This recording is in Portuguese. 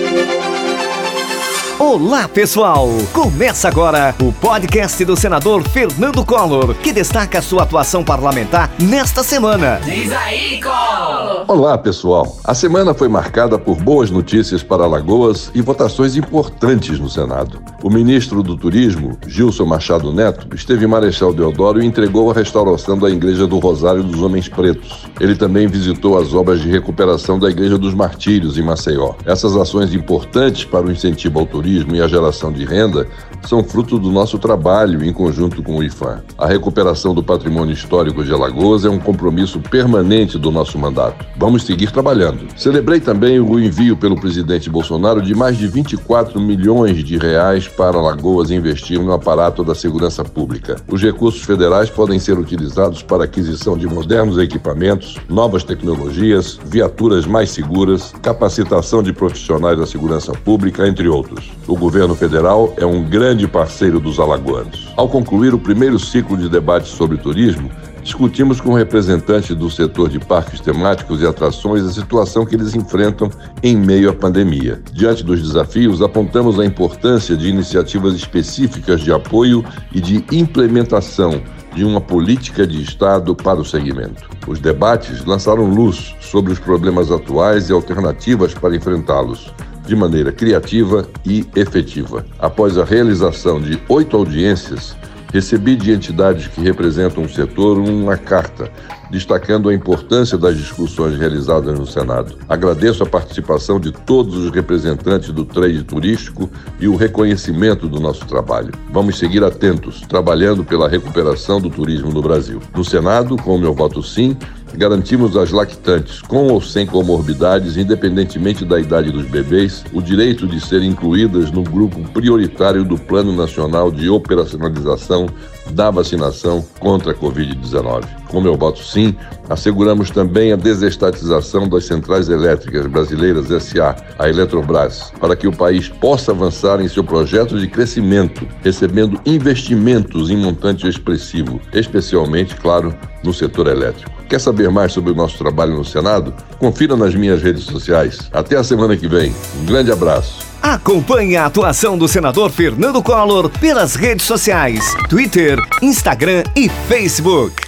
Música Olá, pessoal! Começa agora o podcast do senador Fernando Collor, que destaca sua atuação parlamentar nesta semana. Diz aí, Collor! Olá, pessoal! A semana foi marcada por boas notícias para Alagoas e votações importantes no Senado. O ministro do Turismo, Gilson Machado Neto, esteve em Marechal Deodoro e entregou a restauração da Igreja do Rosário dos Homens Pretos. Ele também visitou as obras de recuperação da Igreja dos Martírios, em Maceió. Essas ações importantes para o incentivo ao turismo turismo e a geração de renda são fruto do nosso trabalho em conjunto com o IFAM. A recuperação do patrimônio histórico de Alagoas é um compromisso permanente do nosso mandato. Vamos seguir trabalhando. Celebrei também o envio pelo presidente Bolsonaro de mais de 24 milhões de reais para Alagoas investir no aparato da segurança pública. Os recursos federais podem ser utilizados para aquisição de modernos equipamentos, novas tecnologias, viaturas mais seguras, capacitação de profissionais da segurança pública, entre outros. O governo federal é um grande parceiro dos alagoanos. Ao concluir o primeiro ciclo de debate sobre turismo, discutimos com representantes do setor de parques temáticos e atrações a situação que eles enfrentam em meio à pandemia. Diante dos desafios, apontamos a importância de iniciativas específicas de apoio e de implementação de uma política de Estado para o segmento. Os debates lançaram luz sobre os problemas atuais e alternativas para enfrentá-los de maneira criativa e efetiva. Após a realização de oito audiências, recebi de entidades que representam o setor uma carta destacando a importância das discussões realizadas no Senado. Agradeço a participação de todos os representantes do trade turístico e o reconhecimento do nosso trabalho. Vamos seguir atentos, trabalhando pela recuperação do turismo no Brasil. No Senado, com o meu voto sim, Garantimos às lactantes, com ou sem comorbidades, independentemente da idade dos bebês, o direito de serem incluídas no grupo prioritário do Plano Nacional de Operacionalização da Vacinação contra a Covid-19. Com meu voto sim, asseguramos também a desestatização das centrais elétricas brasileiras SA, a Eletrobras, para que o país possa avançar em seu projeto de crescimento, recebendo investimentos em montante expressivo, especialmente, claro, no setor elétrico. Quer saber mais sobre o nosso trabalho no Senado? Confira nas minhas redes sociais. Até a semana que vem. Um grande abraço. Acompanhe a atuação do senador Fernando Collor pelas redes sociais: Twitter, Instagram e Facebook.